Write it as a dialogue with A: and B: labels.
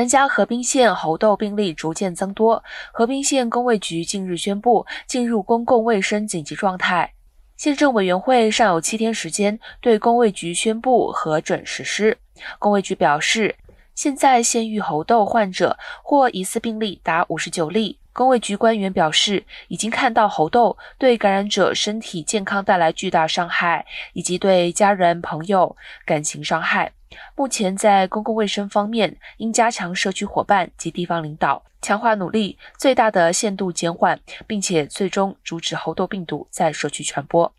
A: 南加河滨县猴痘病例逐渐增多，河滨县公卫局近日宣布进入公共卫生紧急状态。县政委员会尚有七天时间对公卫局宣布核准实施。公卫局表示，现在县域猴痘患者或疑似病例达五十九例。公卫局官员表示，已经看到猴痘对感染者身体健康带来巨大伤害，以及对家人、朋友感情伤害。目前在公共卫生方面，应加强社区伙伴及地方领导，强化努力，最大的限度减缓，并且最终阻止猴痘病毒在社区传播。